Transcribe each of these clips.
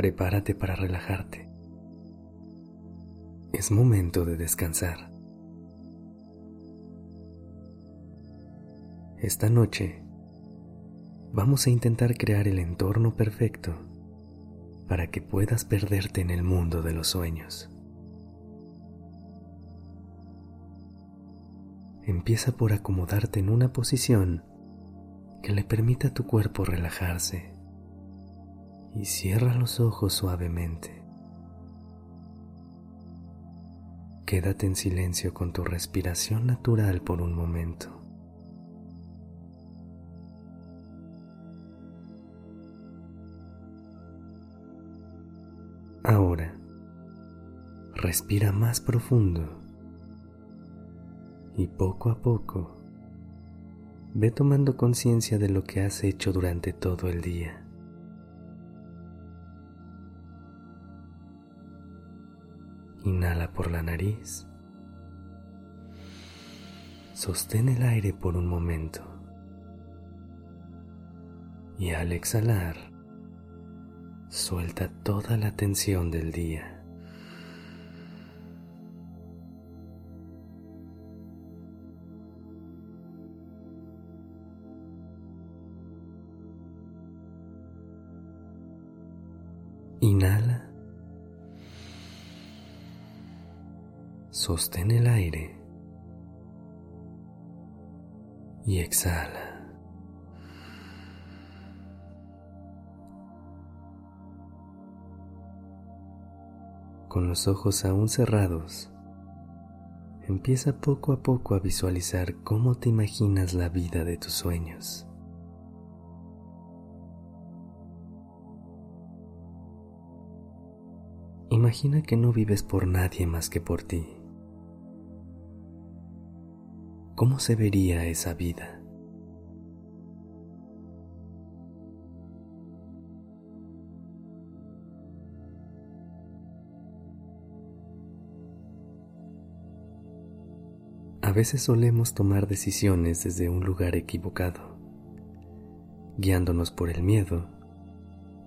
Prepárate para relajarte. Es momento de descansar. Esta noche vamos a intentar crear el entorno perfecto para que puedas perderte en el mundo de los sueños. Empieza por acomodarte en una posición que le permita a tu cuerpo relajarse y cierra los ojos suavemente. Quédate en silencio con tu respiración natural por un momento. Ahora, respira más profundo y poco a poco ve tomando conciencia de lo que has hecho durante todo el día. Inhala por la nariz. Sostén el aire por un momento. Y al exhalar, suelta toda la tensión del día. Inhala. Sostén el aire. Y exhala. Con los ojos aún cerrados, empieza poco a poco a visualizar cómo te imaginas la vida de tus sueños. Imagina que no vives por nadie más que por ti. ¿Cómo se vería esa vida? A veces solemos tomar decisiones desde un lugar equivocado, guiándonos por el miedo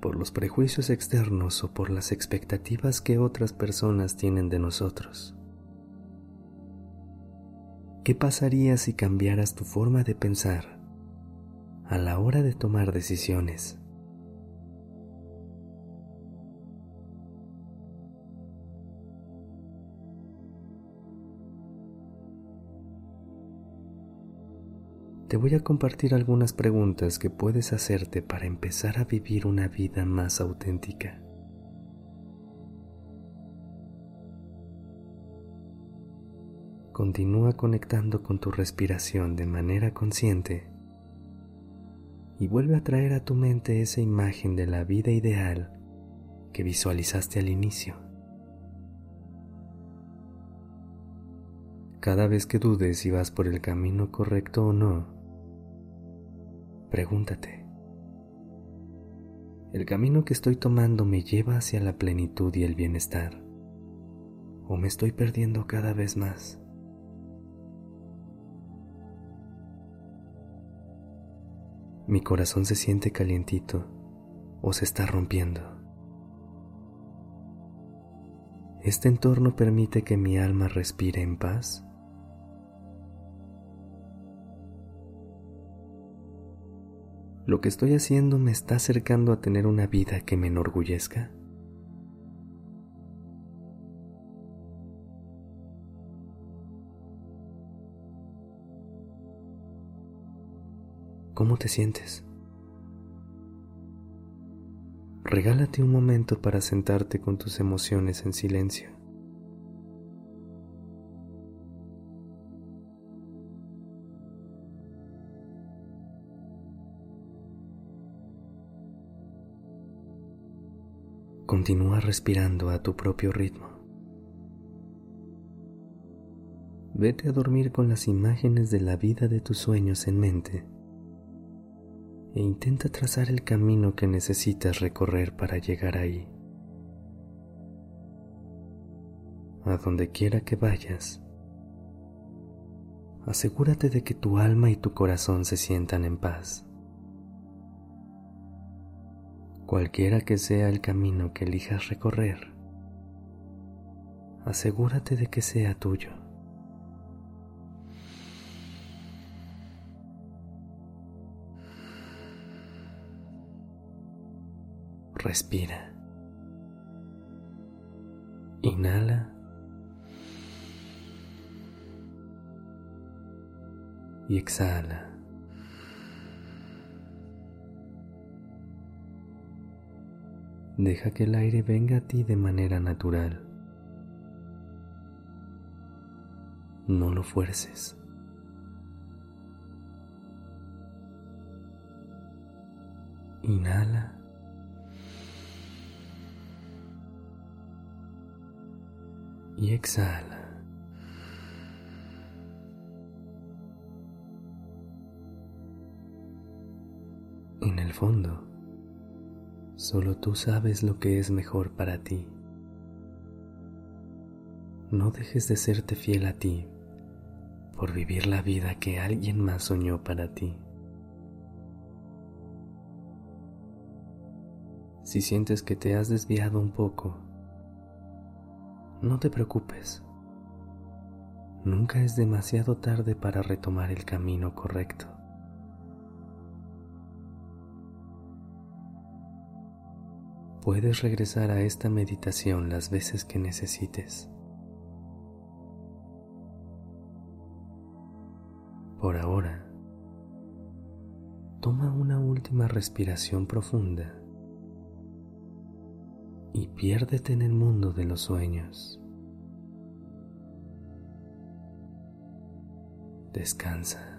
por los prejuicios externos o por las expectativas que otras personas tienen de nosotros. ¿Qué pasaría si cambiaras tu forma de pensar a la hora de tomar decisiones? te voy a compartir algunas preguntas que puedes hacerte para empezar a vivir una vida más auténtica. Continúa conectando con tu respiración de manera consciente y vuelve a traer a tu mente esa imagen de la vida ideal que visualizaste al inicio. Cada vez que dudes si vas por el camino correcto o no, Pregúntate, ¿el camino que estoy tomando me lleva hacia la plenitud y el bienestar? ¿O me estoy perdiendo cada vez más? Mi corazón se siente calientito o se está rompiendo. ¿Este entorno permite que mi alma respire en paz? ¿Lo que estoy haciendo me está acercando a tener una vida que me enorgullezca? ¿Cómo te sientes? Regálate un momento para sentarte con tus emociones en silencio. Continúa respirando a tu propio ritmo. Vete a dormir con las imágenes de la vida de tus sueños en mente e intenta trazar el camino que necesitas recorrer para llegar ahí. A donde quiera que vayas, asegúrate de que tu alma y tu corazón se sientan en paz. Cualquiera que sea el camino que elijas recorrer, asegúrate de que sea tuyo. Respira. Inhala. Y exhala. Deja que el aire venga a ti de manera natural. No lo fuerces. Inhala. Y exhala. En el fondo, Solo tú sabes lo que es mejor para ti. No dejes de serte fiel a ti por vivir la vida que alguien más soñó para ti. Si sientes que te has desviado un poco, no te preocupes. Nunca es demasiado tarde para retomar el camino correcto. Puedes regresar a esta meditación las veces que necesites. Por ahora, toma una última respiración profunda y piérdete en el mundo de los sueños. Descansa.